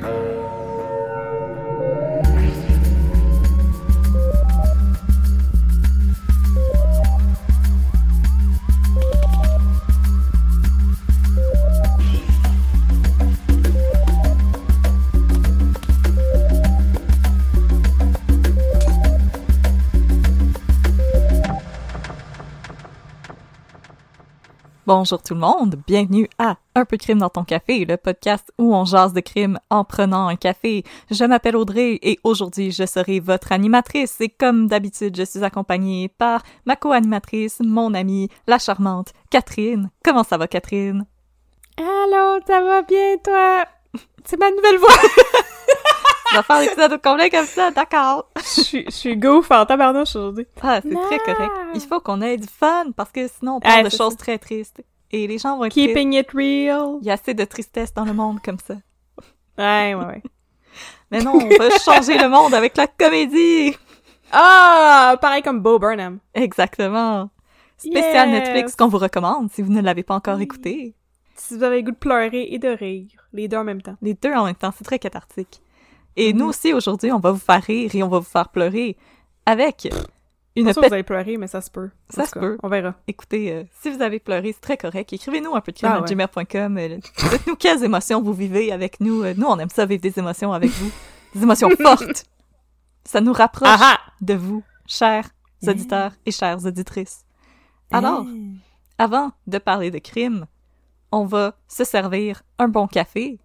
Bye. Bonjour tout le monde, bienvenue à Un peu de crime dans ton café, le podcast où on jase de crime en prenant un café. Je m'appelle Audrey et aujourd'hui je serai votre animatrice et comme d'habitude je suis accompagnée par ma co-animatrice, mon amie, la charmante Catherine. Comment ça va Catherine? Allô, ça va bien toi? C'est ma nouvelle voix! Tu vas faire l'épisode au complet comme ça, d'accord. Je suis, je suis goof en tabarnouche aujourd'hui. Ah, c'est très correct. Il faut qu'on ait du fun parce que sinon on parle Ouais, de choses ça. très tristes. Et les gens vont être tristes. Keeping it real. Il y a assez de tristesse dans le monde comme ça. Ouais, ouais, ouais. Mais non, on va changer le monde avec la comédie! Ah! Pareil comme Bo Burnham. Exactement. Spécial Yes. Netflix qu'on vous recommande si vous ne l'avez pas encore écouté. Si vous avez le goût de pleurer et de rire, les deux en même temps. Les deux en même temps, c'est très cathartique. Et nous aussi, aujourd'hui, on va vous faire rire et on va vous faire pleurer avec une Pas sûr petite... vous allez pleurer, mais ça se peut. Ça se peut. On verra. Écoutez, euh, si vous avez pleuré, c'est très correct. Écrivez-nous un peu de crime Ah à ouais. Dites-nous quelles émotions vous vivez avec nous. Euh, Nous, on aime ça vivre des émotions avec vous. Des émotions fortes. Ça nous rapproche Ah ah! de vous, chers auditeurs et chères auditrices. Alors, avant de parler de crime, on va se servir un bon café.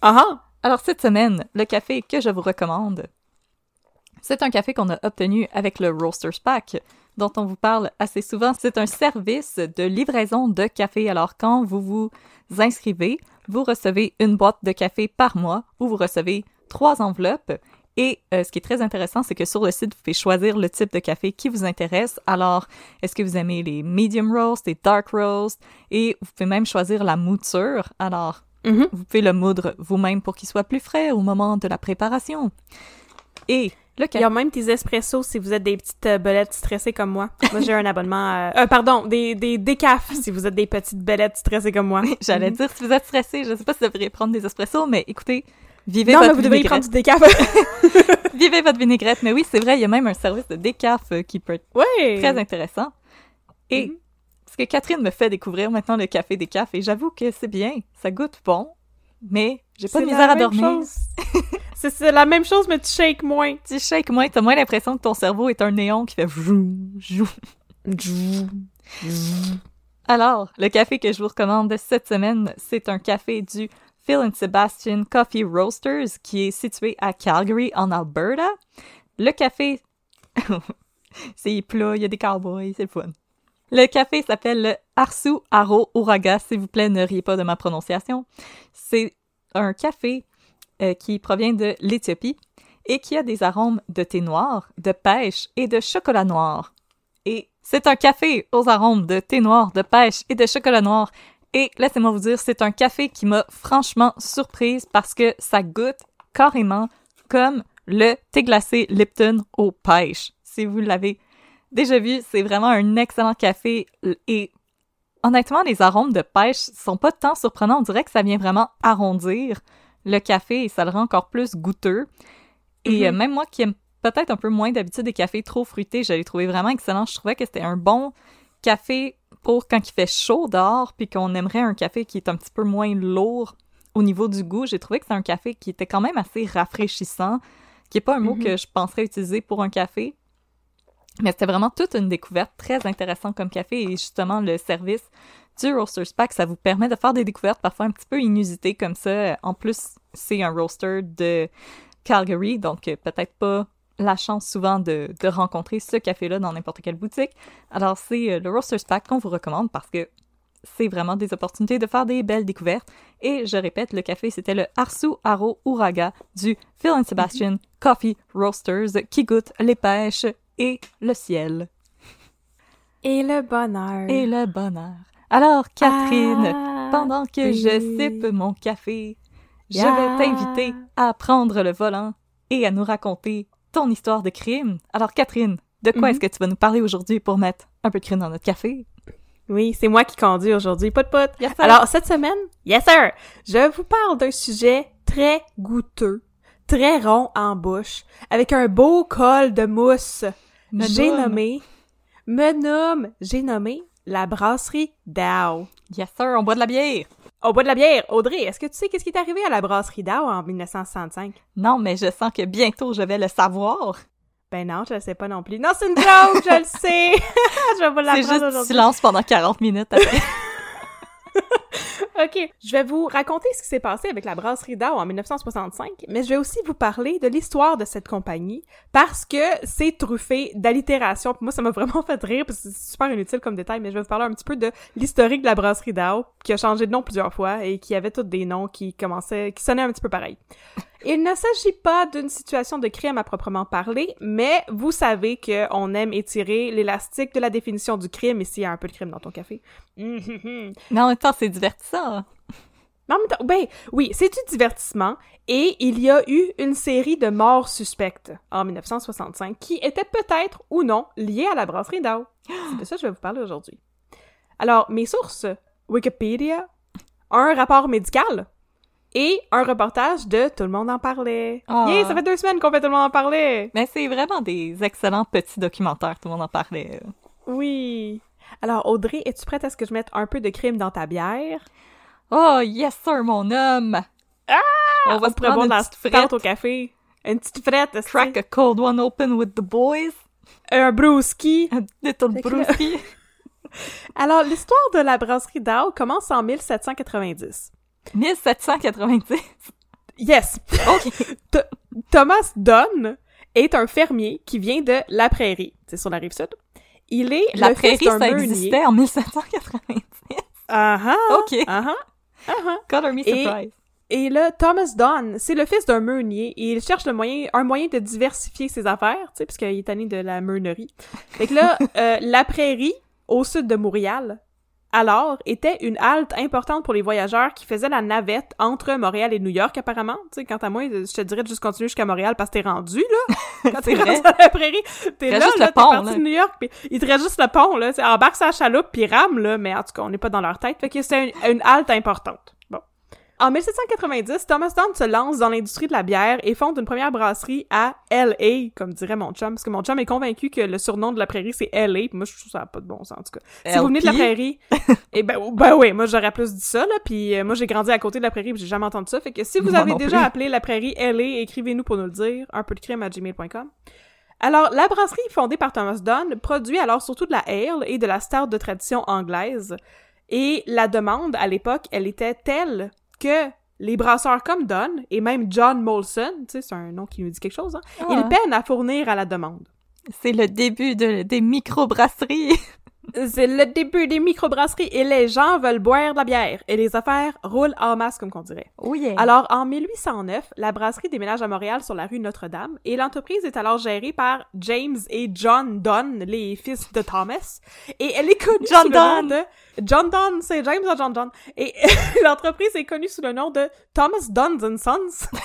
Ah ah! Alors cette semaine, le café que je vous recommande, c'est un café qu'on a obtenu avec le Roasters Pack, dont on vous parle assez souvent. C'est un service de livraison de café. Alors quand vous vous inscrivez, vous recevez une boîte de café par mois où vous recevez trois enveloppes. Et euh, ce qui est très intéressant, c'est que sur le site, vous pouvez choisir le type de café qui vous intéresse. Alors, est-ce que vous aimez les medium roast, les dark roast? Et vous pouvez même choisir la mouture. Alors, Mhm. vous pouvez le moudre vous-même pour qu'il soit plus frais au moment de la préparation. Et le Il y a même des espressos si vous êtes des petites euh, belettes stressées comme moi. Moi, j'ai un abonnement à... euh, pardon, des, des décafs si vous êtes des petites belettes stressées comme moi. J'allais Mhm. dire, si vous êtes stressé, je sais pas si vous devriez prendre des espressos, mais écoutez, vivez Non, mais votre vous devriez prendre du décaf. Vivez votre vinaigrette. Mais oui, c'est vrai, il y a même un service de décaf euh, qui peut être ouais! très intéressant. Et Mhm. Que Catherine me fait découvrir maintenant le café décaf, et j'avoue que c'est bien, ça goûte bon, mais j'ai pas de misère à dormir. c'est la même chose, mais tu shakes moins. Tu shakes moins, t'as moins l'impression que ton cerveau est un néon qui fait jou, jou. Alors, le café que je vous recommande cette semaine, c'est un café du Phil and Sebastian Coffee Roasters qui est situé à Calgary, en Alberta. Le café, c'est plat, il y a des cowboys, c'est le fun. Le café s'appelle le Arsu Aro Uraga, s'il vous plaît, ne riez pas de ma prononciation. C'est un café euh, qui provient de l'Éthiopie et qui a des arômes de thé noir, de pêche et de chocolat noir. Et c'est un café aux arômes de thé noir, de pêche et de chocolat noir. Et laissez-moi vous dire, c'est un café qui m'a franchement surprise parce que ça goûte carrément comme le thé glacé Lipton aux pêches. Si vous l'avez déjà vu, c'est vraiment un excellent café et honnêtement, les arômes de pêche sont pas tant surprenants. On dirait que ça vient vraiment arrondir le café et ça le rend encore plus goûteux. Et Mhm. euh, même moi qui aime peut-être un peu moins d'habitude des cafés trop fruités, je l'ai trouvé vraiment excellent. Je trouvais que c'était un bon café pour quand il fait chaud dehors, puis qu'on aimerait un café qui est un petit peu moins lourd au niveau du goût, j'ai trouvé que c'est un café qui était quand même assez rafraîchissant, qui est pas un mot Mhm. que je penserais utiliser pour un café. Mais c'était vraiment toute une découverte très intéressante comme café et justement le service du Roasters Pack, ça vous permet de faire des découvertes parfois un petit peu inusitées comme ça. En plus, c'est un roaster de Calgary, donc euh, peut-être pas la chance souvent de, de rencontrer ce café-là dans n'importe quelle boutique. Alors c'est euh, le Roasters Pack qu'on vous recommande parce que c'est vraiment des opportunités de faire des belles découvertes. Et je répète, le café, c'était le Arsu Aro Uraga du Phil and Sebastian Coffee Roasters qui goûte les pêches et le ciel Et le bonheur. et le bonheur. Alors, Catherine, Ah, pendant que oui. je sipe mon café, je vais t'inviter à prendre le volant et à nous raconter ton histoire de crime. Alors, Catherine, de quoi Mhm. est-ce que tu vas nous parler aujourd'hui pour mettre un peu de crime dans notre café? Oui, c'est moi qui conduis aujourd'hui. Yes, sir. Alors, cette semaine, yes sir, je vous parle d'un sujet très goûteux, très rond en bouche, avec un beau col de mousse. J'ai nommé, me nomme, j'ai nommé la brasserie Dow. Yes, sir, on boit de la bière. On boit de la bière. Audrey, est-ce que tu sais qu'est-ce qui est arrivé à la brasserie Dow en 1965? Non, mais je sens que bientôt je vais le savoir. Ben non, je le sais pas non plus. Non, c'est une joke, je le sais! je vais vous C'est l'apprendre juste aujourd'hui. silence pendant 40 minutes après. OK, je vais vous raconter ce qui s'est passé avec la brasserie Dow en 1965, mais je vais aussi vous parler de l'histoire de cette compagnie parce que c'est truffé d'allitération. Moi, ça m'a vraiment fait rire parce que c'est super inutile comme détail, mais je vais vous parler un petit peu de l'historique de la brasserie Dow qui a changé de nom plusieurs fois et qui avait tous des noms qui commençaient, qui sonnaient un petit peu pareil. Il ne s'agit pas d'une situation de crime à proprement parler, mais vous savez qu'on aime étirer l'élastique de la définition du crime ici, il y a un peu de crime dans ton café. Mais en même temps, c'est divertissant. Mais en même temps, ben oui, c'est du divertissement et il y a eu une série de morts suspectes en 1965 qui étaient peut-être ou non liées à la brasserie Dow. C'est de ça que je vais vous parler aujourd'hui. Alors, mes sources, Wikipédia, un rapport médical et un reportage de Tout le monde en parlait. Yeah, ça fait deux semaines qu'on fait Tout le monde en parlait. Mais c'est vraiment des excellents petits documentaires, tout le monde en parlait. Oui. Alors, Audrey, es-tu prête à ce que je mette un peu de crime dans ta bière? Oh, yes, sir, mon homme! Ah! On va se pourrait prendre une la petite frette. au café. Une petite frette, est-ce que- Crack a cold one open with the boys. un brewski. A little brewski. Alors, l'histoire de la brasserie Dow commence en 1790. 1790. Yes! OK. Th- Thomas Dunn est un fermier qui vient de La Prairie. C'est sur la rive sud. Il est La le fils prairie, d'un ça existait en 1790. Ah ah! OK. Ah ah! Ah ah! Color me Et- surprise. Et là, Thomas Dunn, c'est le fils d'un meunier et il cherche le moyen, un moyen de diversifier ses affaires, tu sais, puisqu'il est tanné de la meunerie. Fait que là, euh, la prairie, au sud de Montréal, alors, était une halte importante pour les voyageurs qui faisaient la navette entre Montréal et New York, apparemment. Tu sais, quant à moi, je te dirais de juste continuer jusqu'à Montréal parce que t'es rendu, là. Quand t'es rendu à la prairie, t'es là, là, le t'es pont, parti de New York, puis il te reste juste le pont, là. Tu sais, embarque sa chaloupe, puis rame, là, mais en tout cas, on n'est pas dans leur tête. Fait que c'est une, une halte importante. En 1790, Thomas Dunn se lance dans l'industrie de la bière et fonde une première brasserie à L.A., comme dirait mon chum, parce que mon chum est convaincu que le surnom de la prairie, c'est L.A., puis moi, je trouve ça pas de bon sens, en tout cas. Si vous venez de la prairie, eh ben, ben oui, moi, j'aurais plus dit ça, là, puis euh, moi, j'ai grandi à côté de la prairie, puis j'ai jamais entendu ça, fait que si vous Moi avez déjà plus. appelé la prairie L.A., écrivez-nous pour nous le dire, un peu de crime à gmail.com. Alors, la brasserie fondée par Thomas Dunn produit alors surtout de la ale et de la stout de tradition anglaise. Et la demande, à l'époque, elle était telle que les brasseurs comme Dunn, et même John Molson, tu sais, c'est un nom qui nous dit quelque chose, hein, Ah. ils peinent à fournir à la demande. C'est le début de, des microbrasseries. C'est le début des microbrasseries et les gens veulent boire de la bière et les affaires roulent en masse, comme qu'on dirait. Oh yeah. Alors, en 1809, la brasserie déménage à Montréal sur la rue Notre-Dame et l'entreprise est alors gérée par James et John Dunn, les fils de Thomas. Et elle est connue John sous le nom Dunn. de... John Dunn, c'est James ou John Dunn. Et l'entreprise est connue sous le nom de Thomas Dunn and Sons.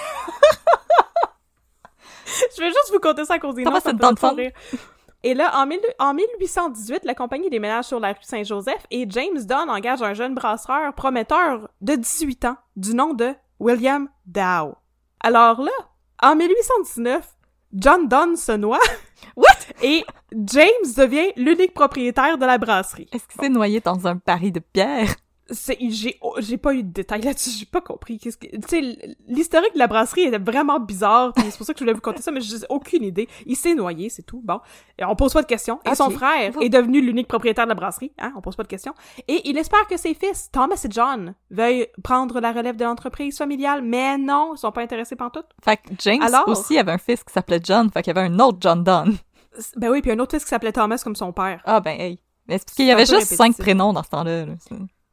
Je vais juste vous conter ça à cause des Thomas noms, ça me fait. Et là, en, mille- en 1818, la compagnie déménage sur la rue Saint-Joseph et James Dunn engage un jeune brasseur prometteur de 18 ans du nom de William Dow. Alors là, en 1819, John Dunn se noie. What? Et James devient l'unique propriétaire de la brasserie. Est-ce que c'est noyé dans un baril de bière? J'ai oh, j'ai pas eu de détails là-dessus, j'ai pas compris qu'est-ce que tu sais l'historique de la brasserie était vraiment bizarre, puis c'est pour ça que je voulais vous conter ça mais j'ai aucune idée. Il s'est noyé, c'est tout. Bon, et on pose pas de questions. Et son frère est devenu l'unique propriétaire de la brasserie, hein, on pose pas de questions. Et il espère que ses fils Thomas et John veuillent prendre la relève de l'entreprise familiale, mais non, ils sont pas intéressés par tout. Fait que James Alors? aussi avait un fils qui s'appelait John, fait qu'il y avait un autre John Donne. Ben oui, puis un autre fils qui s'appelait Thomas comme son père. Ah ben hey. Mais c'est parce qu'il y avait juste cinq prénoms dans ce temps-là. là.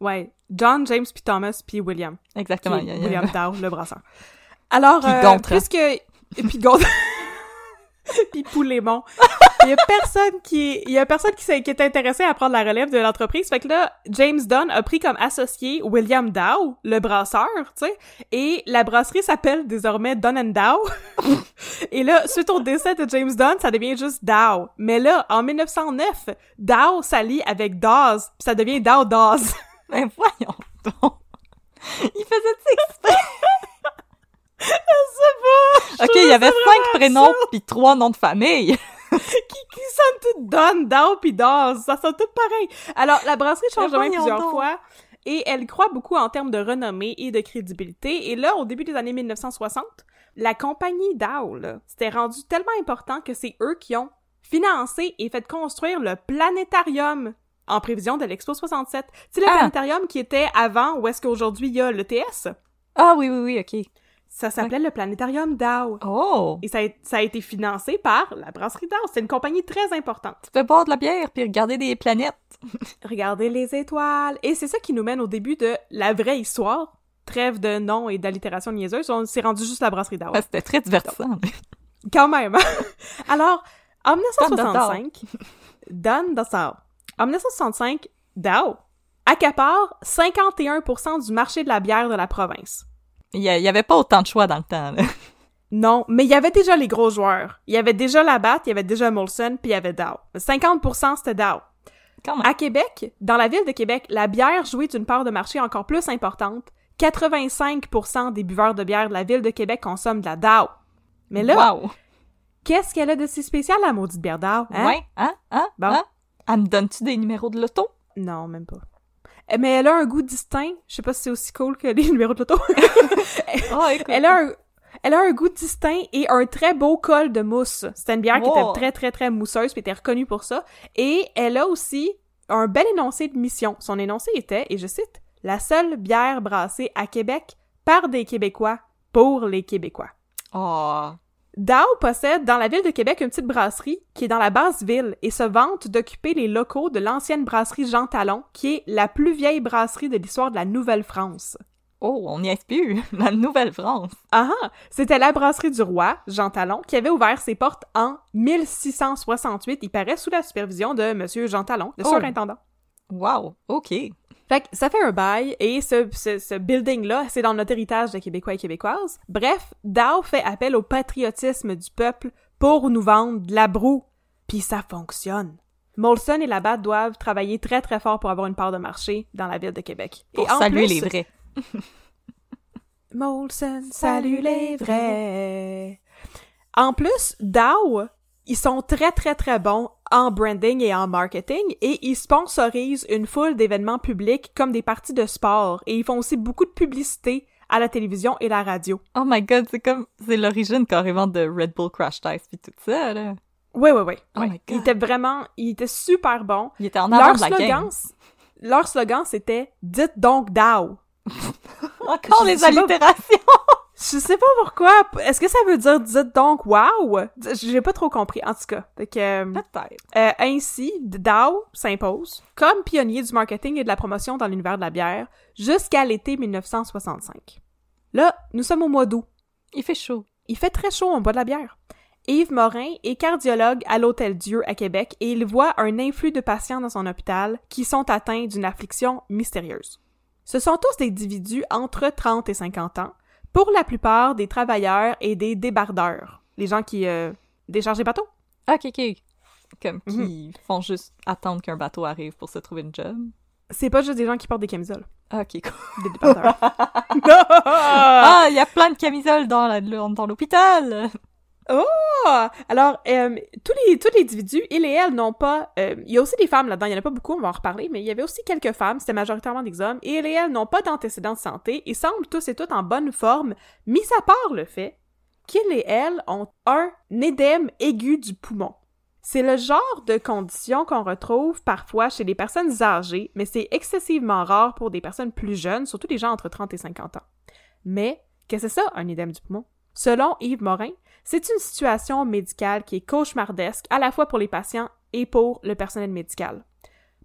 Ouais, John, James puis Thomas puis William. Exactement. est il y a- il y a- William Dow, le brasseur. Alors, Puis euh, puisque... Et puis Gontran. puis Poulémon. Il y a personne qui... Il y a personne qui, s'est- qui est intéressé à prendre la relève de l'entreprise. Fait que là, James Dunn a pris comme associé William Dow, le brasseur, tu sais, et la brasserie s'appelle désormais Dunn and Dow. et là, suite au décès de James Dunn, ça devient juste Dow. Mais là, en 1909, Dow s'allie avec Dawes, puis ça devient Dow Dawes. Ben voyons donc. Il faisait ça exprès. Ok, il y avait cinq prénoms puis trois noms de famille. qui, qui sonnent toutes Don, Dow pis Dawes. Ça sonne tout pareil. Alors, la brasserie change de Mais main plusieurs donc. fois et elle croit beaucoup en termes de renommée et de crédibilité. Et là, au début des années 1960, la compagnie Dow, là, c'était rendu tellement important que c'est eux qui ont financé et fait construire le planétarium en prévision de l'Expo 67. Tu sais, le Ah. planétarium qui était avant où est-ce qu'aujourd'hui il y a l'ETS, Ah oui, oui, oui, ok. ça s'appelait le planétarium Dow. Oh! Et ça a, ça a été financé par la brasserie Dow. C'est une compagnie très importante. Tu peux boire de la bière puis regarder des planètes. Regardez les étoiles. Et c'est ça qui nous mène au début de la vraie histoire. Trêve de noms et d'allitération niaiseuse. On s'est rendu juste la brasserie d'Ao. Ah, C'était très divertissant. Quand même. Alors, en Donne de 1965, Don Dassau. En 1965, Dow accapare 51% du marché de la bière de la province. Il y, a- il y avait pas autant de choix dans le temps. là. Non, mais il y avait déjà les gros joueurs. Il y avait déjà Labatt, il y avait déjà Molson, puis il y avait Dow. 50% c'était Dow. À Québec, dans la ville de Québec, la bière jouait d'une part de marché encore plus importante. 85% des buveurs de bière de la ville de Québec consomment de la DAO. Mais là, wow! qu'est-ce qu'elle a de si spécial, la maudite bière DAO? Hein? Ouais, hein? Hein? Bon. Hein? Elle me donne-tu des numéros de loto? Non, même pas. Eh, Mais elle a un goût distinct. Je sais pas si c'est aussi cool que les numéros de l'auto. Oh, écoute. elle a un... Elle a un goût distinct et un très beau col de mousse. C'était une bière qui était très, très, très mousseuse puis était reconnue pour ça. Et elle a aussi un bel énoncé de mission. Son énoncé était, et je cite, « La seule bière brassée à Québec par des Québécois pour les Québécois ». Oh. Dow possède dans la ville de Québec une petite brasserie qui est dans la basse ville et se vante d'occuper les locaux de l'ancienne brasserie Jean Talon, qui est la plus vieille brasserie de l'histoire de la Nouvelle-France. Oh, on n'y est plus. La Nouvelle-France. Ah ah! C'était la brasserie du roi, Jean Talon, qui avait ouvert ses portes en 1668, il paraît sous la supervision de Monsieur Jean Talon, le Oh. surintendant. Wow. OK. Fait que ça fait un bail, et ce, ce, ce building-là, c'est dans notre héritage de Québécois et Québécoises. Bref, Dow fait appel au patriotisme du peuple pour nous vendre de la broue. Puis ça fonctionne. Molson et Labatt doivent travailler très très fort pour avoir une part de marché dans la ville de Québec. Pour et en saluer plus, les vrais. Molson, salut les vrais. En plus, Dow, ils sont très très très bons en branding et en marketing et ils sponsorisent une foule d'événements publics comme des parties de sport et ils font aussi beaucoup de publicité à la télévision et la radio. Oh my god, c'est comme... C'est l'origine carrément de Red Bull Crash Test puis tout ça, là. Oui, oui, oui. Oh ouais. my God. étaient vraiment, ils étaient super bons. Il était en avant Leur de la slogan, game. leur slogan c'était Dites donc Dow. Encore les allitérations! Je sais pas pourquoi. Est-ce que ça veut dire dites donc wow? J'ai pas trop compris, en tout cas. Euh, Peut-être. Euh, ainsi, Dow s'impose comme pionnier du marketing et de la promotion dans l'univers de la bière jusqu'à l'été 1965. Là, nous sommes au mois d'août. Il fait chaud. Il fait très chaud, on boit de la bière. Yves Morin est cardiologue à l'Hôtel Dieu à Québec et il voit un influx de patients dans son hôpital qui sont atteints d'une affliction mystérieuse. Ce sont tous des individus entre 30 et 50 ans, pour la plupart des travailleurs et des débardeurs, les gens qui euh, déchargent les bateaux. Ok, ok. Comme Mhm. qui font juste attendre qu'un bateau arrive pour se trouver une job. C'est pas juste des gens qui portent des camisoles, Ok, cool. des débardeurs. Ah, il y a plein de camisoles dans l'hôpital! Oh! Alors, euh, tous les tous les individus, ils et elles n'ont pas... euh, il y a aussi des femmes là-dedans, il y en a pas beaucoup, on va en reparler, mais il y avait aussi quelques femmes, c'était majoritairement des hommes, et ils et elles n'ont pas d'antécédents de santé, et semblent tous et toutes en bonne forme, mis à part le fait qu'ils et elles ont un édème aigu du poumon. C'est le genre de condition qu'on retrouve parfois chez les personnes âgées, mais c'est excessivement rare pour des personnes plus jeunes, surtout des gens entre 30 et 50 ans. Mais, qu'est-ce que c'est ça, un édème du poumon? Selon Yves Morin, c'est une situation médicale qui est cauchemardesque à la fois pour les patients et pour le personnel médical.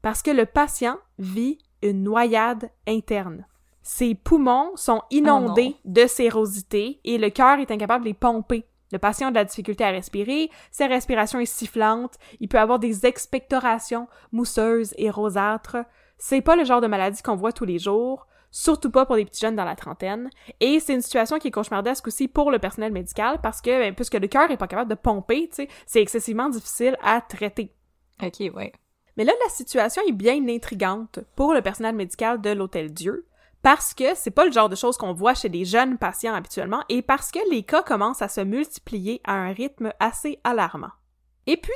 Parce que le patient vit une noyade interne. Ses poumons sont inondés de sérosité et le cœur est incapable de les pomper. Le patient a de la difficulté à respirer, sa respiration est sifflante, il peut avoir des expectorations mousseuses et rosâtres. C'est pas le genre de maladie qu'on voit tous les jours, surtout pas pour des petits jeunes dans la trentaine. Et c'est une situation qui est cauchemardesque aussi pour le personnel médical parce que, ben, puisque le cœur est pas capable de pomper, c'est excessivement difficile à traiter. Ok, ouais. Mais là, la situation est bien intrigante pour le personnel médical de l'Hôtel Dieu parce que c'est pas le genre de choses qu'on voit chez les jeunes patients habituellement et parce que les cas commencent à se multiplier à un rythme assez alarmant. Et puis,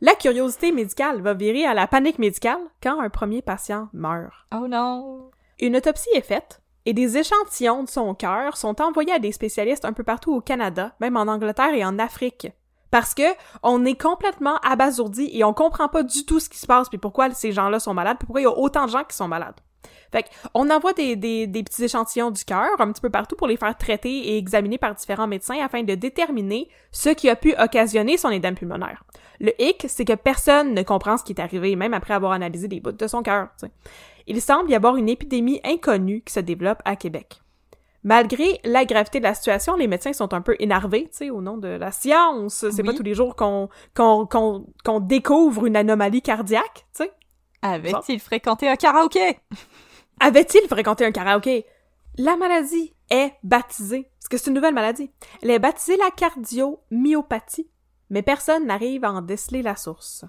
la curiosité médicale va virer à la panique médicale quand un premier patient meurt. Oh non! Une autopsie est faite et des échantillons de son cœur sont envoyés à des spécialistes un peu partout au Canada, même en Angleterre et en Afrique. Parce que on est complètement abasourdi et on comprend pas du tout ce qui se passe puis pourquoi ces gens-là sont malades puis pourquoi il y a autant de gens qui sont malades. Fait on envoie des, des, des petits échantillons du cœur un petit peu partout pour les faire traiter et examiner par différents médecins afin de déterminer ce qui a pu occasionner son édème pulmonaire. Le hic, c'est que personne ne comprend ce qui est arrivé, même après avoir analysé des bouts de son cœur. Il semble y avoir une épidémie inconnue qui se développe à Québec. Malgré la gravité de la situation, les médecins sont un peu énervés, tu sais, au nom de la science. C'est Oui. pas tous les jours qu'on qu'on qu'on qu'on découvre une anomalie cardiaque, tu sais. Avait-il fréquenté un karaoké? Avait-il fréquenté un karaoké? La maladie est baptisée, parce que c'est une nouvelle maladie. Elle est baptisée la cardiomyopathie, mais personne n'arrive à en déceler la source.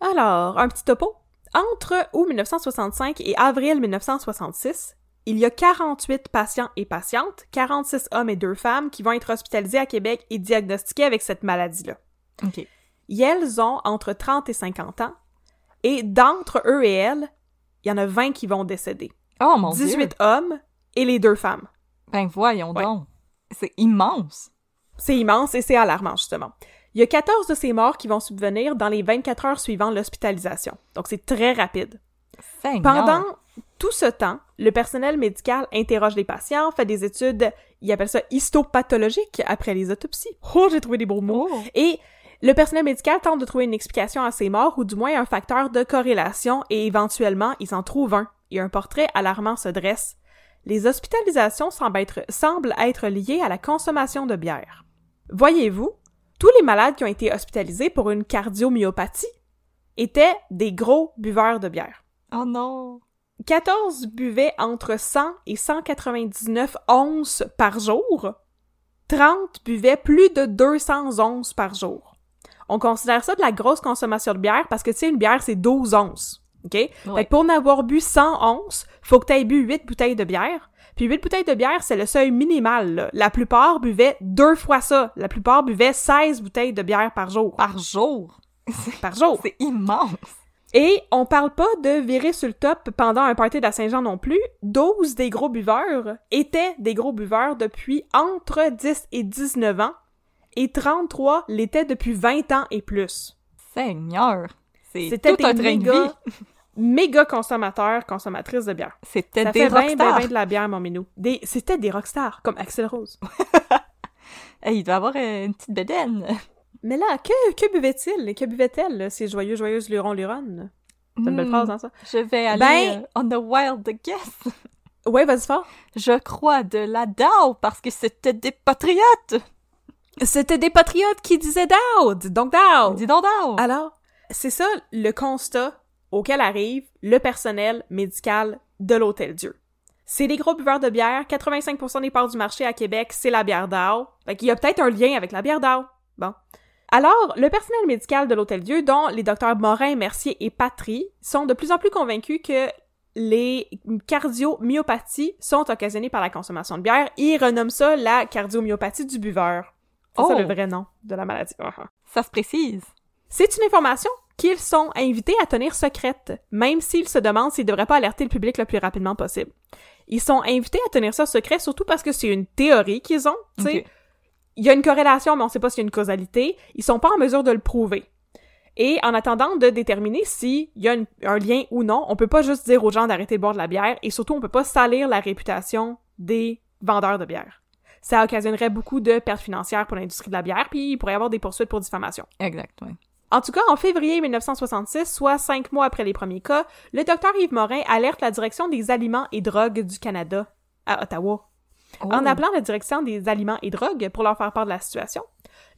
Alors, un petit topo. Entre août 1965 et avril 1966, il y a 48 patients et patientes, 46 hommes et 2 femmes, qui vont être hospitalisés à Québec et diagnostiqués avec cette maladie-là. Ok. Et elles ont entre 30 et 50 ans, et d'entre eux et elles, il y en a 20 qui vont décéder. Oh mon 18 dieu! hommes et les deux femmes. Ben voyons Ouais. donc. C'est immense. C'est immense et c'est alarmant, justement. Il y a 14 de ces morts qui vont subvenir dans les 24 heures suivant l'hospitalisation. Donc, c'est très rapide. Pendant tout ce temps, le personnel médical interroge les patients, fait des études, il appelle ça histopathologiques après les autopsies. Oh, j'ai trouvé des beaux mots. Oh. Et le personnel médical tente de trouver une explication à ces morts ou du moins un facteur de corrélation et éventuellement, ils en trouvent un et un portrait alarmant se dresse. Les hospitalisations semblent être, semblent être liées à la consommation de bière. Voyez-vous, tous les malades qui ont été hospitalisés pour une cardiomyopathie étaient des gros buveurs de bière. Oh non. 14 buvaient entre 100 et 199 onces par jour. 30 buvaient plus de 200 onces par jour. On considère ça de la grosse consommation de bière parce que, tu sais, une bière, c'est 12 onces. OK? Fait que pour en avoir bu 100 onces, faut que tu aies bu 8 bouteilles de bière. Puis 8 bouteilles de bière, c'est le seuil minimal. là. La plupart buvaient deux fois ça. La plupart buvaient 16 bouteilles de bière par jour. Par jour? Par jour. C'est immense. Et on parle pas de virer sur le top pendant un party de la Saint-Jean non plus. 12 des gros buveurs étaient des gros buveurs depuis entre 10 et 19 ans et 33 l'étaient depuis 20 ans et plus. Seigneur. C'est C'était un des de vie. méga, méga consommateurs, consommatrices de bière. C'était des fait rockstars. bien de la bière, mon minou. Des, c'était des rockstars, comme Axel Rose. Hey, il doit avoir euh, une petite bedaine. Mais là, que, que buvait-il? Et que buvait-elle, ces joyeux, joyeuses luron luron? C'est une belle Hmm, phrase, hein, ça? Je vais aller Ben- euh, on a wild guess. Ouais, vas-y fort. Je crois de la DAO parce que c'était des patriotes. C'était des patriotes qui disaient Dowd! Donc Dowd! Dis donc DAO. Alors, c'est ça le constat auquel arrive le personnel médical de l'Hôtel Dieu. C'est des gros buveurs de bière. 85% des parts du marché à Québec, c'est la bière d'Ao. Fait qu'il y a peut-être un lien avec la bière d'Ao. Bon. Alors, le personnel médical de l'Hôtel Dieu, dont les docteurs Morin, Mercier et Patry, sont de plus en plus convaincus que les cardiomyopathies sont occasionnées par la consommation de bière. Ils renomment ça la cardiomyopathie du buveur. C'est ça Oh. le vrai nom de la maladie. Ah, ah. Ça se précise. C'est une information qu'ils sont invités à tenir secrète, même s'ils se demandent s'ils devraient pas alerter le public le plus rapidement possible. Ils sont invités à tenir ça secret, surtout parce que c'est une théorie qu'ils ont. Il y a une corrélation, mais on sait pas s'il y a une causalité. Ils sont pas en mesure de le prouver. Et en attendant de déterminer s'il y a une- un lien ou non, on peut pas juste dire aux gens d'arrêter de boire de la bière, et surtout on peut pas salir la réputation des vendeurs de bière. Ça occasionnerait beaucoup de pertes financières pour l'industrie de la bière, puis il pourrait y avoir des poursuites pour diffamation. Exact, ouais. En tout cas, en février 1966, soit cinq mois après les premiers cas, le docteur Yves Morin alerte la direction des aliments et drogues du Canada à Ottawa. En Oh. appelant la direction des aliments et drogues pour leur faire part de la situation,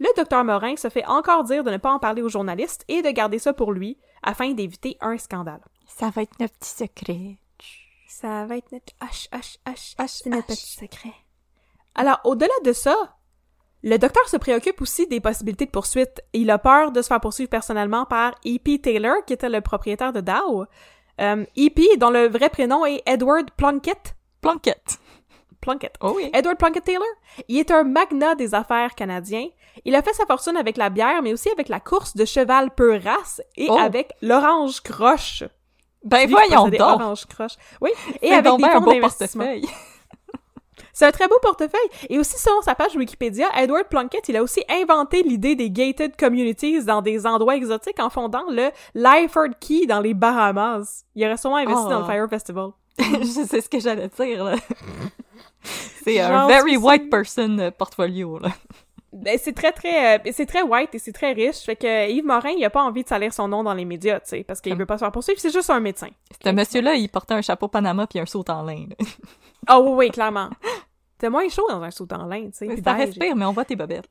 le docteur Morin se fait encore dire de ne pas en parler aux journalistes et de garder ça pour lui afin d'éviter un scandale. Ça va être notre petit secret. Ça va être notre H, H, H, H, c'est notre petit secret. Alors, au-delà de ça, le docteur se préoccupe aussi des possibilités de poursuite. Il a peur de se faire poursuivre personnellement par E.P. Taylor, qui était le propriétaire de Dow. Euh, E.P., dont le vrai prénom est Edward Plunkett. Planquette. Plunkett. Oh oui. Edward Plunkett Taylor, il est un magnat des affaires canadien. Il a fait sa fortune avec la bière, mais aussi avec la course de cheval peu race et Oh. avec l'orange croche. Ben voyons donc. Orange croche. Oui, et avec des un fonds beau d'investissement. C'est un très beau portefeuille. Et aussi, selon sa page Wikipédia, Edward Plunkett, il a aussi inventé l'idée des gated communities dans des endroits exotiques en fondant le Lyford Key dans les Bahamas. Il aurait sûrement investi Oh. dans le Fire Festival. je sais ce que j'allais dire, là. C'est un very white person euh, portfolio, là. Ben, c'est très, très, euh, c'est très white et c'est très riche. Fait que euh, Yves Morin, il a pas envie de salir son nom dans les médias, tu sais, parce qu'il Comme- veut pas se faire poursuivre. C'est juste un médecin. Ce monsieur-là, il portait un chapeau Panama puis un saut en lin. là. Ah oui, oui, clairement. C'est moins chaud dans un saut en lin, tu sais. Ça respire, mais on voit tes bobettes.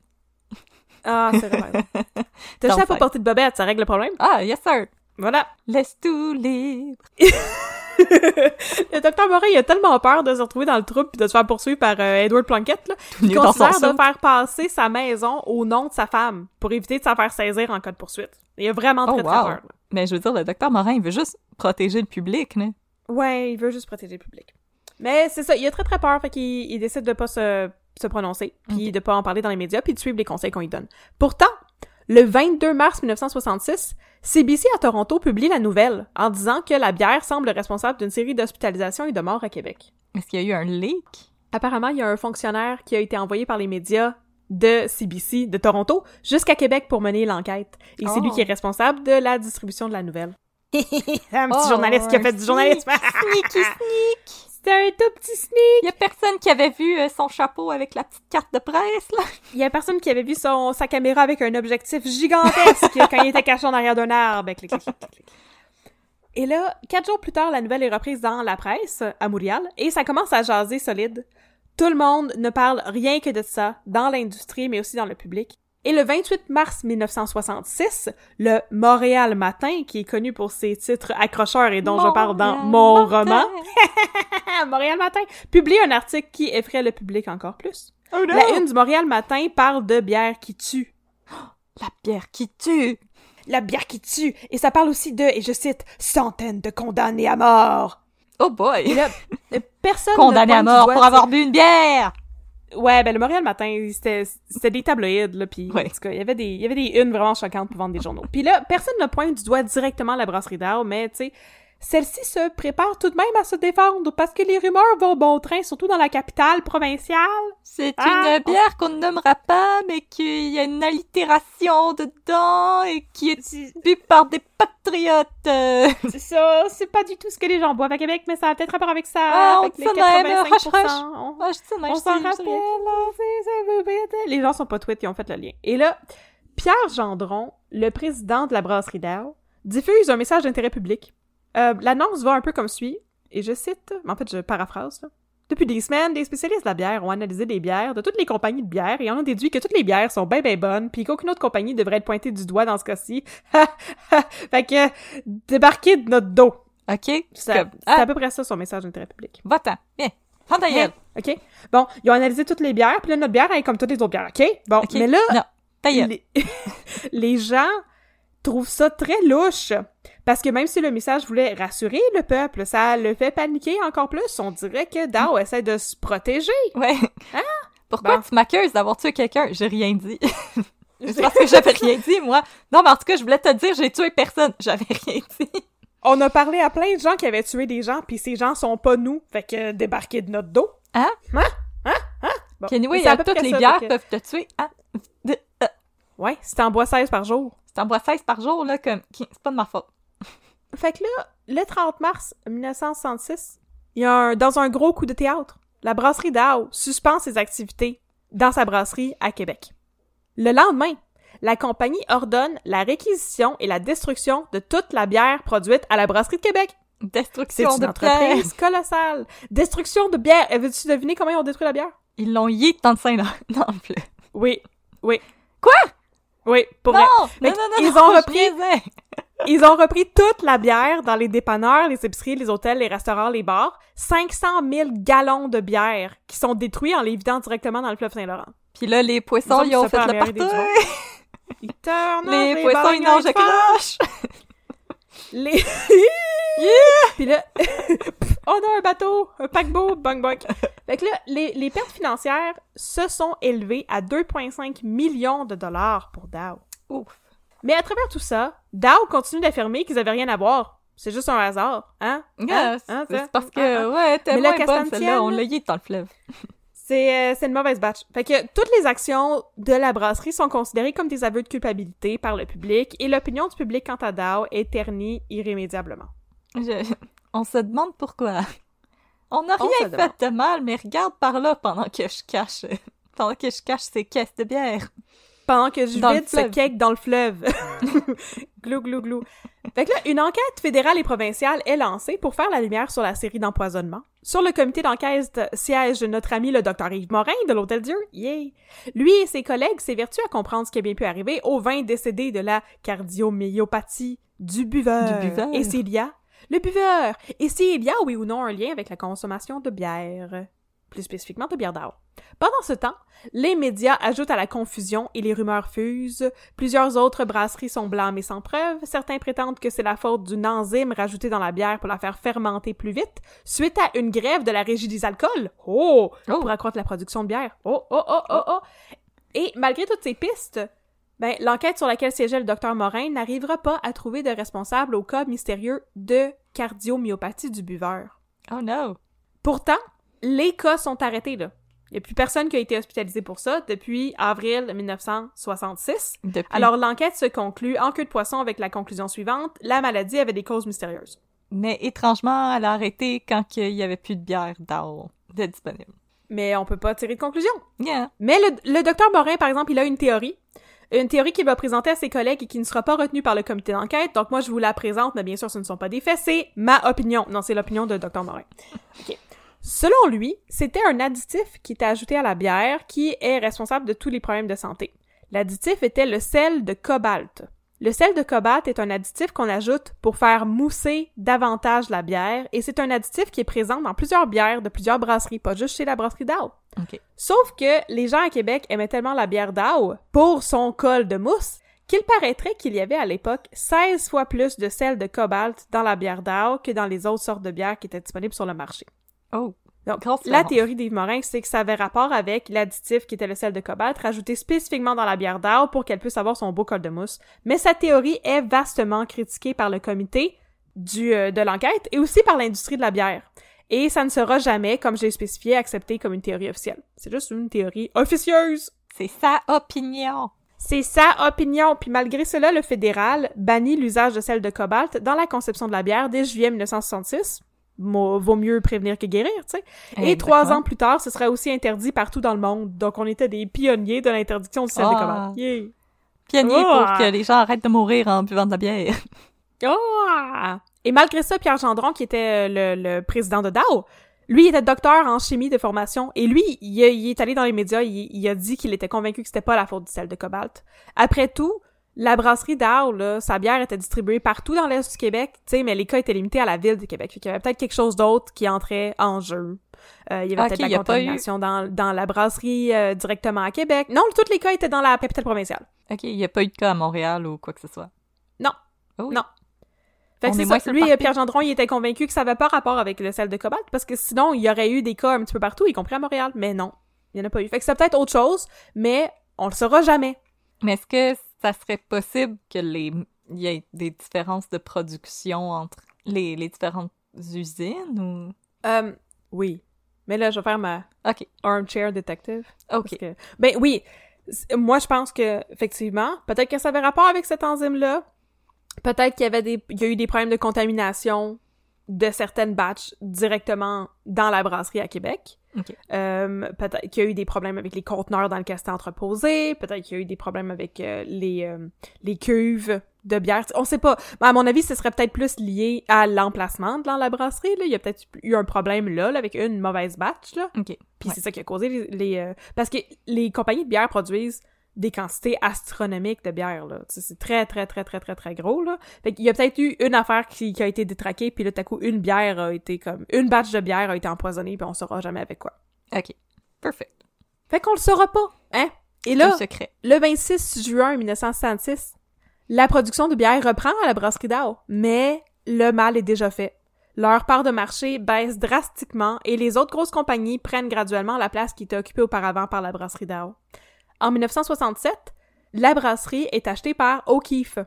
Ah, c'est vrai. T'as juste à pas porter de bobette, ça règle le problème. Ah, yes sir. Voilà. Laisse tout libre. le docteur Morin, il a tellement peur de se retrouver dans le troupe puis de se faire poursuivre par euh, Edward Plunkett, là. nu Il dans son considère de faire passer sa maison au nom de sa femme pour éviter de s'en faire saisir en cas de poursuite. Il a vraiment très, Oh, très wow. peur. là. Mais je veux dire, le docteur Morin, il veut juste protéger le public, là. Ouais, il veut juste protéger le public. Mais c'est ça, il a très très peur, fait qu'il il décide de pas se, se prononcer, puis de pas en parler dans les médias, puis de suivre les conseils qu'on lui donne. Pourtant, le 22 mars 1966, CBC à Toronto publie la nouvelle en disant que la bière semble responsable d'une série d'hospitalisations et de morts à Québec. Est-ce qu'il y a eu un leak? Apparemment, il y a un fonctionnaire qui a été envoyé par les médias de CBC de Toronto jusqu'à Québec pour mener l'enquête. Et c'est Oh. lui qui est responsable de la distribution de la nouvelle. un petit Oh, journaliste qui a fait du journalisme. Sneaky sneak! C'était un tout petit sneak. Il y a personne qui avait vu euh, son chapeau avec la petite carte de presse, là. Il y a personne qui avait vu son, sa caméra avec un objectif gigantesque quand il était caché en arrière d'un arbre. Clic, clic, clic, clic, clic. Et là, quatre jours plus tard, la nouvelle est reprise dans la presse, à Montréal, et ça commence à jaser solide. Tout le monde ne parle rien que de ça, dans l'industrie, mais aussi dans le public. Et le 28 mars 1966, le Montréal Matin, qui est connu pour ses titres accrocheurs et dont je parle dans mon roman. Montréal Matin, publie un article qui effraie le public encore plus. Oh! La une du Montréal Matin parle de bière qui tue. La bière qui tue! La bière qui tue. Et ça parle aussi de, et je cite, centaines de condamnés à mort. Oh Et boy! là, euh, personne Condamné à mort pour avoir bu une bière! Ouais, ben le Montréal Matin, c'était c'était des tabloïds, là, puis Ouais. en tout cas, il y avait des il y avait des unes vraiment choquantes pour vendre des journaux. Puis là, personne ne pointe du doigt directement la brasserie d'Arles, mais tu sais, celle-ci se prépare tout de même à se défendre parce que les rumeurs vont bon train, surtout dans la capitale provinciale. C'est Ah, une bière qu'on ne nommera pas, mais qu'il y a une allitération dedans et qui est bu par des patriotes. C'est ça, c'est pas du tout ce que les gens boivent à Québec, mais ça a peut-être rapport avec ça. Ah, on avec dit les ça de même, 85%. hush, hush. On- Ah, On s'en rappelle, les gens sont pas tweets, ils ont fait le lien. Et là, Pierre Gendron, le président de la brasserie d'Arles, diffuse un message d'intérêt public. Euh, L'annonce va un peu comme suit, et je cite, mais en fait je paraphrase. là. Depuis des semaines, des spécialistes de la bière ont analysé les bières de toutes les compagnies de bière et en ont déduit que toutes les bières sont bien ben bonnes, puis qu'aucune autre compagnie devrait être pointée du doigt dans ce cas-ci. fait que débarquez de notre dos. OK? C'est à ah, peu près ça son message d'intérêt public. va-t'en. Viens. Prends ta gueule. OK? Bon, ils ont analysé toutes les bières, puis là, notre bière, elle est comme toutes les autres bières, OK? Bon, OK? mais là, Non, ta gueule. les... les gens trouvent ça très louche. Parce que même si le message voulait rassurer le peuple, ça le fait paniquer encore plus. On dirait que Dow essaie de se protéger. Ouais. Hein? Pourquoi Bon. tu m'accuses d'avoir tué quelqu'un? J'ai rien dit. C'est parce que j'avais rien dit, moi. Non, mais en tout cas, je voulais te dire, j'ai tué personne. J'avais rien dit. On a parlé à plein de gens qui avaient tué des gens, puis ces gens sont pas nous. Fait que débarquer de notre dos. Hein? Hein? Hein? Hein? Bon. À euh, toutes les bières que- peuvent te tuer. Hein? De- euh, Ouais, si t'en bois 16 par jour. T'en bois 16 par jour, là, comme... C'est pas de ma faute. Fait que là, le 30 mars 1966, il y a un, dans un gros coup de théâtre, la brasserie Dow suspend ses activités dans sa brasserie à Québec. Le lendemain, la compagnie ordonne la réquisition et la destruction de toute la bière produite à la brasserie de Québec. Destruction une de bière. entreprise colossale. Destruction de bière. Eh, Veux-tu deviner comment ils ont détruit la bière? Ils l'ont yé dans le sein, là. Non, plus. Oui. Oui. Quoi? Oui, pour Non! vrai. Non, non, non, ont je repris-. Ils ont repris toute la bière dans les dépanneurs, les épiceries, les hôtels, les restaurants, les bars. 500 000 gallons de bière qui sont détruits en les vidant directement dans le fleuve Saint-Laurent. Puis là, les poissons, Ils ils ont ont fait le partout. Ils tournent Les des poissons, ils nagent fortes. Les... Puis là, on a un bateau, un paquebot, bang bang. Fait que là, les, les pertes financières se sont élevées à 2,5 millions de dollars pour Dow. Ouf. Mais à travers tout ça, Dow continue d'affirmer qu'ils avaient rien à voir. C'est juste un hasard, hein? Hein? Yeah, Hein, c'est ça? parce que, Hein, hein? ouais, t'es moins bonne, celle-là. On l'a dans le fleuve. C'est euh, une mauvaise batch. Fait que toutes les actions de la brasserie sont considérées comme des aveux de culpabilité par le public et l'opinion du public quant à Dow est ternie irrémédiablement. Je- On se demande pourquoi. On n'a rien demande. fait de mal, mais regarde par là pendant que je cache... Pendant que je cache ces caisses de bière. Pendant que je Dans vide ce cake dans le fleuve. glou, glou, glou. Fait que là, une enquête fédérale et provinciale est lancée pour faire la lumière sur la série d'empoisonnement. Sur le comité d'enquête siège notre ami le docteur Yves Morin de l'Hôtel Dieu. Yay! Lui et ses collègues s'évertuent à comprendre ce qui a bien pu arriver aux 20 décédés de la cardiomyopathie du buveur. Du buveur. Et s'il y a le buveur. Et s'il y a, oui ou non, un lien avec la consommation de bière. Plus spécifiquement de bière d'or. Pendant ce temps, les médias ajoutent à la confusion et les rumeurs fusent. Plusieurs autres brasseries sont blâmées sans preuve. Certains prétendent que c'est la faute d'une enzyme rajoutée dans la bière pour la faire fermenter plus vite, suite à une grève de la régie des alcools. Oh! Oh. Pour accroître la production de bière. Oh, oh, oh, oh, oh! Et malgré toutes ces pistes, ben, l'enquête sur laquelle siégeait le docteur Morin n'arrivera pas à trouver de responsable au cas mystérieux de cardiomyopathie du buveur. Oh no. Pourtant, les cas sont arrêtés, là. Il n'y a plus personne qui a été hospitalisé pour ça depuis avril 1966. Depuis... Alors, l'enquête se conclut en queue de poisson avec la conclusion suivante. La maladie avait des causes mystérieuses. Mais étrangement, elle a arrêté quand il y avait plus de bière d'or de disponible. Mais on peut pas tirer de conclusion. Yeah. Mais le, le docteur Morin, par exemple, il a une théorie. Une théorie qu'il va présenter à ses collègues et qui ne sera pas retenue par le comité d'enquête. Donc moi, je vous la présente, mais bien sûr, ce ne sont pas des faits. C'est ma opinion. Non, c'est l'opinion de docteur Morin. OK. Selon lui, c'était un additif qui était ajouté à la bière qui est responsable de tous les problèmes de santé. L'additif était le sel de cobalt. Le sel de cobalt est un additif qu'on ajoute pour faire mousser davantage la bière et c'est un additif qui est présent dans plusieurs bières de plusieurs brasseries, pas juste chez la brasserie Dow. OK. Sauf que les gens à Québec aimaient tellement la bière Dow pour son col de mousse qu'il paraîtrait qu'il y avait à l'époque 16 fois plus de sel de cobalt dans la bière Dow que dans les autres sortes de bières qui étaient disponibles sur le marché. Oh. Donc, la théorie d'Yves Morin, c'est que ça avait rapport avec l'additif qui était le sel de cobalt rajouté spécifiquement dans la bière d'or pour qu'elle puisse avoir son beau col de mousse. Mais sa théorie est vastement critiquée par le comité du, euh, de l'enquête et aussi par l'industrie de la bière. Et ça ne sera jamais, comme j'ai spécifié, accepté comme une théorie officielle. C'est juste une théorie officieuse. C'est sa opinion. C'est sa opinion. Puis malgré cela, le fédéral bannit l'usage de sel de cobalt dans la conception de la bière dès juillet 1966. Vaut mieux prévenir que guérir, tu sais. Et Exactement. trois ans plus tard, ce sera aussi interdit partout dans le monde. Donc, on était des pionniers de l'interdiction du sel de Ah. cobalt. Yeah! Pionnier Oh. pour que les gens arrêtent de mourir en buvant de la bière. Oh! Et malgré ça, Pierre Gendron, qui était euh, le, le président de Dow, lui, il était docteur en chimie de formation. Et lui, il est allé dans les médias, il, il a dit qu'il était convaincu que c'était pas la faute du sel de cobalt. Après tout, la brasserie là, sa bière était distribuée partout dans l'Est du Québec, tu sais, mais les cas étaient limités à la ville du Québec. Fait qu'il y avait peut-être quelque chose d'autre qui entrait en jeu. Euh, il y avait Ok, peut-être il y la pas eu- contamination dans, dans la brasserie euh, directement à Québec. Non, tous les cas étaient dans la capitale provinciale. OK, il n'y a pas eu de cas à Montréal ou quoi que ce soit? Non. Oh oui. Non. Fait que c'est ça. Lui. Pierre Gendron, il était convaincu que ça avait pas rapport avec le sel de cobalt, parce que sinon, il y aurait eu des cas un petit peu partout, y compris à Montréal. Mais non. Il y en a pas eu. Fait que c'est peut-être autre chose, mais on le saura jamais. Mais est-ce que ça serait possible que les il y ait des différences de production entre les, les différentes usines ou? Euh, oui. Mais là, je vais faire ma OK. armchair detective. OK. Que- ben oui, moi je pense que effectivement, peut-être que ça avait rapport avec cette enzyme-là. Peut-être qu'il y avait des, il y a eu des problèmes de contamination de certaines batches directement dans la brasserie à Québec. Ok. Euh, peut-être qu'il y a eu des problèmes avec les conteneurs dans lesquels c'était entreposé. Peut-être qu'il y a eu des problèmes avec euh, les euh, les cuves de bière. On sait pas. Mais à mon avis, ce serait peut-être plus lié à l'emplacement dans la brasserie. Là. Il y a peut-être eu un problème là, là, avec une mauvaise batch. Là. OK. Puis Ouais. c'est ça qui a causé les... les, euh, Parce que les compagnies de bière produisent des quantités astronomiques de bière, là. C'est très, très, très, très, très, très gros, là. Fait qu'il y a peut-être eu une affaire qui, qui a été détraquée, puis là, tout à coup, une bière a été comme... Une batch de bière a été empoisonnée, puis on saura jamais avec quoi. OK. Perfect. Fait qu'on le saura pas, hein? Et là, secret. le 26 juin 1966, la production de bière reprend à la brasserie d'Ao, mais le mal est déjà fait. Leur part de marché baisse drastiquement et les autres grosses compagnies prennent graduellement la place qui était occupée auparavant par la brasserie d'Ao. En 1967, la brasserie est achetée par O'Keeffe.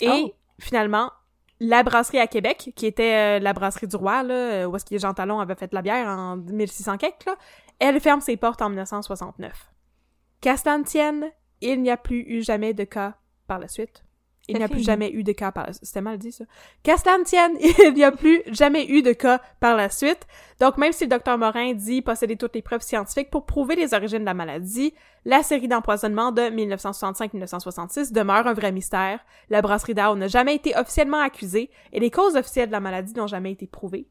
Et Oh. finalement, la brasserie à Québec, qui était euh, la brasserie du roi, là, euh, où est-ce que Jean Talon avait fait de la bière en 1600 quelque, là, elle ferme ses portes en 1969. Qu'à cela ne tienne, il n'y a plus eu jamais de cas par la suite. Il n'y a plus jamais eu de cas par la suite. C'était mal dit, ça. Qu'à cela ne tienne, il n'y a plus jamais eu de cas par la suite. Donc, même si le docteur Morin dit posséder toutes les preuves scientifiques pour prouver les origines de la maladie, la série d'empoisonnement de 1965-1966 demeure un vrai mystère. La brasserie d'Ao n'a jamais été officiellement accusée et les causes officielles de la maladie n'ont jamais été prouvées.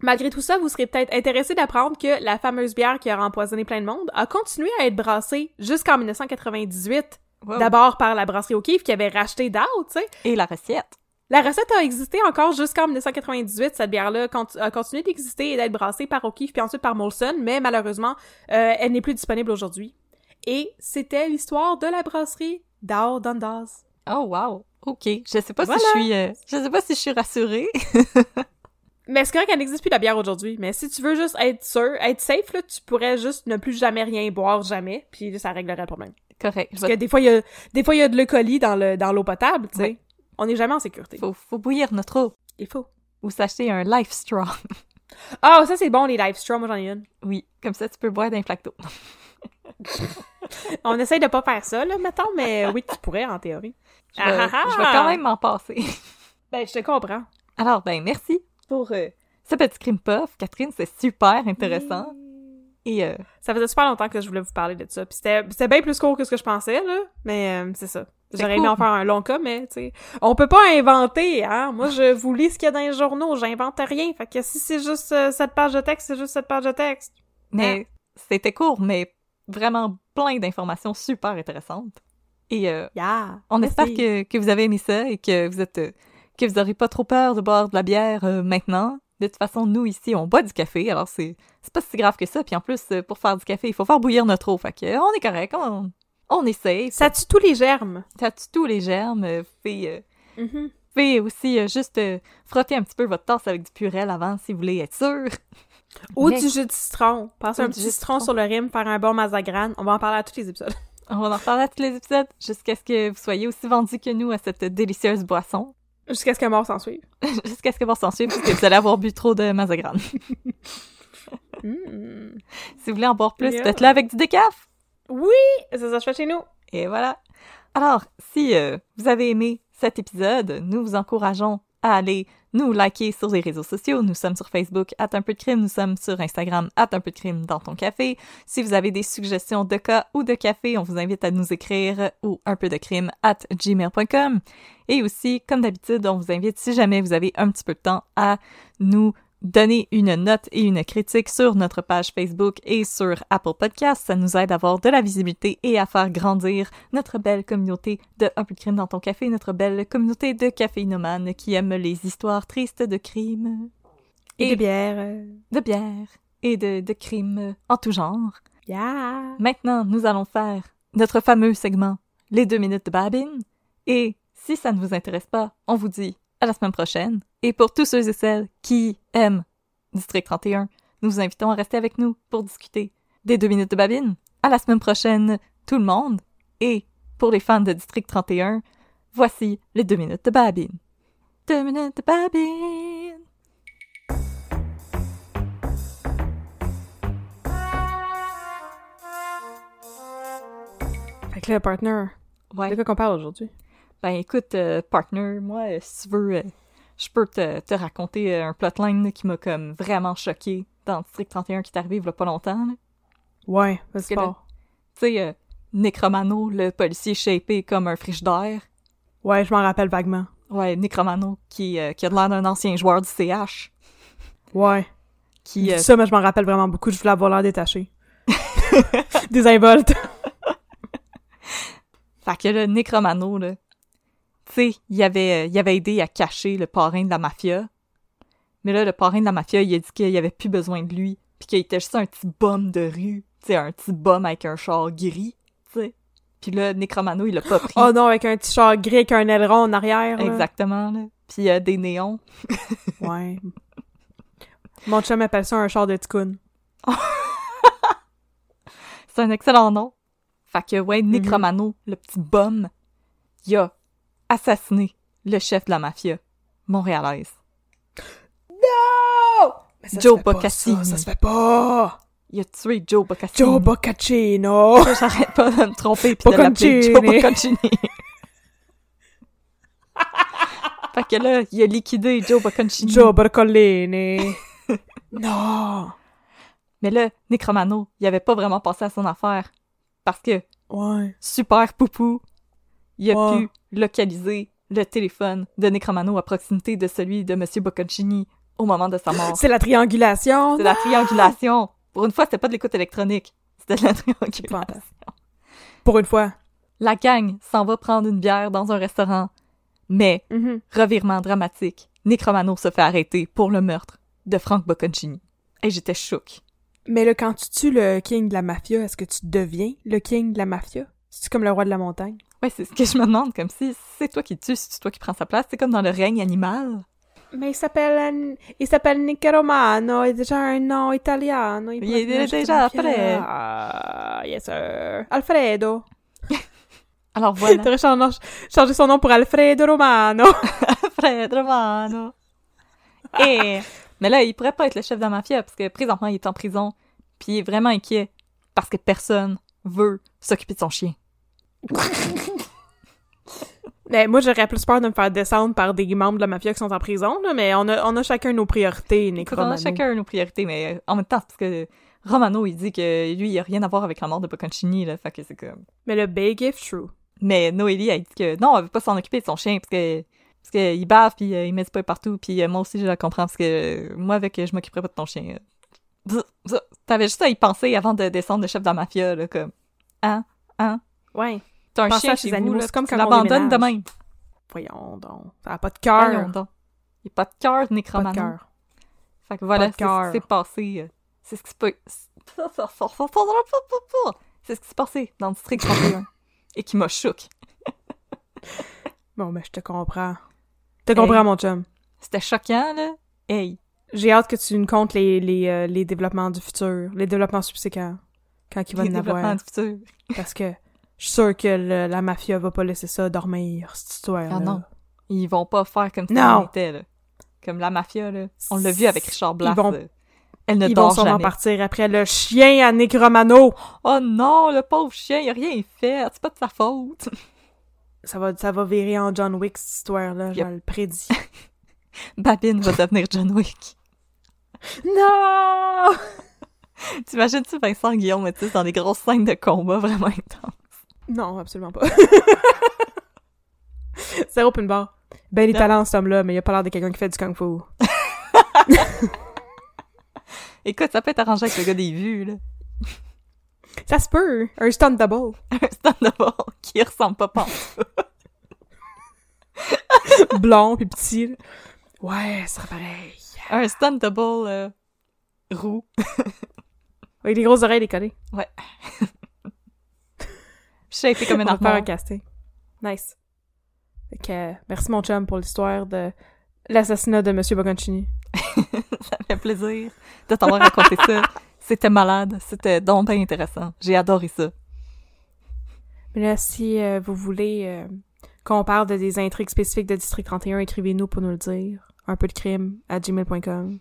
Malgré tout ça, vous serez peut-être intéressé d'apprendre que la fameuse bière qui aura empoisonné plein de monde a continué à être brassée jusqu'en 1998, Wow. d'abord par la brasserie O'Keeffe qui avait racheté Dow, tu sais. Et la recette. La recette a existé encore jusqu'en 1998. Cette bière-là a continué d'exister et d'être brassée par O'Keeffe puis ensuite par Molson, mais malheureusement, euh, elle n'est plus disponible aujourd'hui. Et c'était l'histoire de la brasserie Dow Dundas. Oh wow. OK. Je sais pas Voilà. si je suis euh, je sais pas si je suis rassurée. Mais c'est correct qu'elle n'existe plus la bière aujourd'hui. Mais si tu veux juste être sûr, être safe, là, tu pourrais juste ne plus jamais rien boire, jamais, puis ça réglerait le problème. Correct. Parce que des fois, il y a, des fois, il y a de l'eucolie dans le, dans l'eau potable, tu sais. Ouais. On n'est jamais en sécurité. faut faut bouillir notre eau Il faut. ou s'acheter un life straw. Ah, ça, c'est bon, les live streams. Moi, j'en ai une. oui, comme ça tu peux boire d'un flaque d'eau. On essaye de pas faire ça, là, mettons, mais oui, tu pourrais, en théorie. Je vais, Ah, ah, ah! je vais quand même m'en passer. Ben, je te comprends. Alors, ben, merci pour euh, ce petit crime puff. Catherine, c'est super intéressant. Et euh, Ça faisait super longtemps que je voulais vous parler de ça. Puis c'était, c'était bien plus court que ce que je pensais, là. Mais euh, c'est ça. J'aurais cool. aimé en faire un long cas, mais, tu sais, on peut pas inventer, hein. Moi, je vous lis ce qu'il y a dans les journaux. J'invente rien. Fait que si c'est juste euh, cette page de texte, c'est juste cette page de texte. mais c'était court, mais vraiment plein d'informations super intéressantes. Et euh, Yeah! on Merci. espère que, que vous avez aimé ça et que vous êtes euh, que vous aurez pas trop peur de boire de la bière euh, maintenant. De toute façon, nous ici, on boit du café, alors c'est c'est pas si grave que ça. Puis en plus, euh, pour faire du café, il faut faire bouillir notre eau. Fait que euh, on est correct, on, on essaye. Ça tue tous les germes. Ça tue tous les germes. euh, fait, euh, fait aussi euh, juste euh, frotter un petit peu votre tasse avec du purel avant si vous voulez être sûr. Ou Mais- du jus de citron. Passer Ou un petit jus de citron sur le rime, faire un bon mazagran. On va en parler à tous les épisodes. On va en reparler à tous les épisodes jusqu'à ce que vous soyez aussi vendus que nous à cette délicieuse boisson. Jusqu'à ce que mort s'en suive. jusqu'à ce que vous s'en suive parce que vous allez avoir bu trop de mazagran. Mm. si vous voulez en boire plus, Yeah. faites-le avec du décaf. Oui! C'est ça fais chez nous. Et voilà. Alors, si euh, vous avez aimé cet épisode, nous vous encourageons à aller nous liker sur les réseaux sociaux. Nous sommes sur Facebook, at un peu de crime. Nous sommes sur Instagram, at un peu de crime dans ton café. Si vous avez des suggestions de cas ou de café, on vous invite à nous écrire ou un peu de crime at gmail.com. Et aussi, comme d'habitude, on vous invite, si jamais vous avez un petit peu de temps, à nous donner une note et une critique sur notre page Facebook et sur Apple Podcasts. Ça nous aide à avoir de la visibilité et à faire grandir notre belle communauté de Un peu de crime dans ton café, notre belle communauté de caféinomanes qui aiment les histoires tristes de crimes, Et, bières. euh, de bière et de, de crimes en tout genre. Yeah! Maintenant, nous allons faire notre fameux segment, les deux minutes de Babine. Et si ça ne vous intéresse pas, on vous dit à la semaine prochaine. Et pour tous ceux et celles qui aiment District 31, nous vous invitons à rester avec nous pour discuter des deux minutes de babine. À la semaine prochaine, tout le monde. Et pour les fans de District 31, voici les deux minutes de babine. Deux minutes de babine. Fait que là, partner, Ouais. de quoi qu'on parle aujourd'hui? Ben écoute, euh, partner, moi, euh, si tu veux, euh, je peux te, te raconter un plotline là, qui m'a comme vraiment choqué dans District 31 qui est arrivé il y a pas longtemps. là. Ouais, que là- pas. Tu sais, Necromano, le policier shapé comme un frigidaire. Ouais, je m'en rappelle vaguement. Ouais, Necromano, qui, qui a de l'air d'un ancien joueur du CH. Ouais. Qui, Ça, mais je m'en rappelle vraiment beaucoup. Je voulais avoir l'air détaché. Désinvolte. Fait que le Necromano, là, tu sais, il avait, euh, il avait aidé à cacher le parrain de la mafia. Mais là, le parrain de la mafia, il a dit qu'il avait plus besoin de lui, puis qu'il était juste un petit bum de rue, tu sais, un petit bum avec un char gris, tu sais. Puis là, Necromano, il l'a pas pris. Oh non, avec un petit char gris avec un aileron en arrière. là. Exactement, là. Puis euh, des néons. Ouais. Mon chum appelle ça un char de ticoun. C'est un excellent nom. Fait que, ouais, Necromano, le petit bum, il a assassiné le chef de la mafia montréalaise. Non! Mais ça Joe Boccaccini. Ça, ça se fait pas! Il a tué Joe Boccaccini. Joe Boccaccino! J'arrête pas de me tromper pis de l'appeler Joe. Bocconcini. fait que là, il a liquidé Joe Bocconcini. Joe Boccolini! non! Mais là, Necromano, il avait pas vraiment passé à son affaire. Parce que, Ouais. super poupou, il a pu localiser le téléphone de Necromano à proximité de celui de Monsieur Bocconcini au moment de sa mort. C'est la triangulation! C'est la triangulation. Pour une fois, c'était pas de l'écoute électronique. C'était de la triangulation. Pour une fois. La gang s'en va prendre une bière dans un restaurant. Mais, Mhm. revirement dramatique, Necromano se fait arrêter pour le meurtre de Frank Bocconcini. Et j'étais choquée. Mais là, quand tu tues le king de la mafia, est-ce que tu deviens le king de la mafia? C'est comme le roi de la montagne? Ouais, c'est ce que je me demande, comme si c'est toi qui tues, c'est toi qui prends sa place. C'est comme dans le règne animal. Mais il s'appelle il s'appelle il a déjà un nom italiano. Il pourrait est déjà après. Ah, yes sir. Alfredo. Alors voilà, T'aurais changé, changé son nom pour Alfredo Romano. Fred Romano. Et... Mais là, il pourrait pas être le chef de la mafia, parce que présentement, il est en prison, puis il est vraiment inquiet, parce que personne veut s'occuper de son chien. mais moi, j'aurais plus peur de me faire descendre par des membres de la mafia qui sont en prison, là, mais on a, on a chacun nos priorités, Nick On a chacun nos priorités, mais en même temps, parce que Romano, il dit que lui, il a rien à voir avec la mort de Bocconcini, là, fait que c'est comme... Mais le big if true. Mais Noélie, elle dit que non, elle veut pas s'en occuper de son chien parce que parce qu'il bave puis euh, il met du pain partout puis euh, moi aussi je la comprends parce que euh, moi avec euh, je m'occuperais pas de ton chien. T'avais juste à y penser avant de descendre le chef de la mafia là comme hein hein? Ouais. T'as un Pensez chien chez vous animaux, là, c'est comme quand on l'abandonnes de même. Voyons donc. Ça a pas de Voyons cœur. donc. Il y a pas de cœur Pas de nécromano. cœur. Fait que voilà, Pas de c'est ce cœur. qui s'est passé. euh, C'est ce qui s'est pas- C'est ce qui s'est passé dans le district 31 et qui m'a choqué. Bon, ben, je te comprends. Je te comprends, mon chum. C'était choquant là. Hey, J'ai hâte que tu nous comptes les, les, euh, les développements du futur, les développements subséquents, quand il va les en avoir. développements du futur. Parce que je suis sûre que le- la mafia va pas laisser ça dormir, cette histoire Ah non. Ils vont pas faire comme on était, là. Comme la mafia, là. On l'a vu avec Richard Blas. Ils vont- Elle ne Ils vont sûrement jamais. partir après le chien à Nick Romano. Oh non, le pauvre chien, il a rien fait. C'est pas de sa faute. Ça va, ça va virer en John Wick, cette histoire-là, je Yep. le prédis. Babine va devenir John Wick. non! T'imagines-tu Vincent Guillaume Métis dans des grosses scènes de combat vraiment intenses? Non, absolument pas. Zéro pin bar. Ben, les Non. talents, cet homme-là, mais il a pas l'air de quelqu'un qui fait du kung-fu. Écoute, ça peut être arrangé avec le gars des vues, là. Ça se peut! Un stunt double. Un stand-up qui ressemble pas pas. Blond pis petit. là. Ouais, ce serait pareil. Un stand double euh, roux. Avec des grosses oreilles décollées. Ouais. Shapé comme un On va faire un casting. Nice. Euh, merci mon chum pour l'histoire de l'assassinat de Monsieur Bocconcini. ça fait plaisir de t'avoir raconté ça. C'était malade. C'était donc bien intéressant. J'ai adoré ça. Mais là, si euh, vous voulez euh, qu'on parle de des intrigues spécifiques de District 31, écrivez-nous pour nous le dire. Un peu de crime à gmail.com.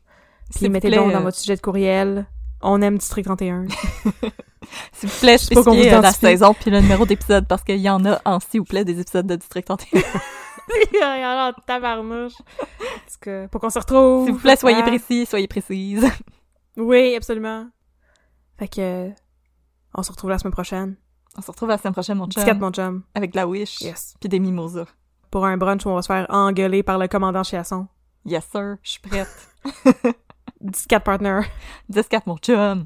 Puis vous mettez plaît, donc dans euh, votre sujet de courriel. On aime District 31. S'il vous plaît, spécifiez euh, la saison puis le numéro d'épisode parce qu'il y en a en s'il vous plaît des épisodes de District 31. Il y en a en tabarnouche. Tout cas, pour qu'on se retrouve. S'il vous plaît, soyez Ah. précis, soyez précises. Oui, absolument. Fait que... euh, On se retrouve la semaine prochaine. On se retrouve la semaine prochaine, mon chum. 14 mon chum. Avec de la Wish. Yes. Puis des mimosas. Pour un brunch où on va se faire engueuler par le commandant Chiasson. Yes, sir. Je suis prête. 14 partner. 10-4, mon chum.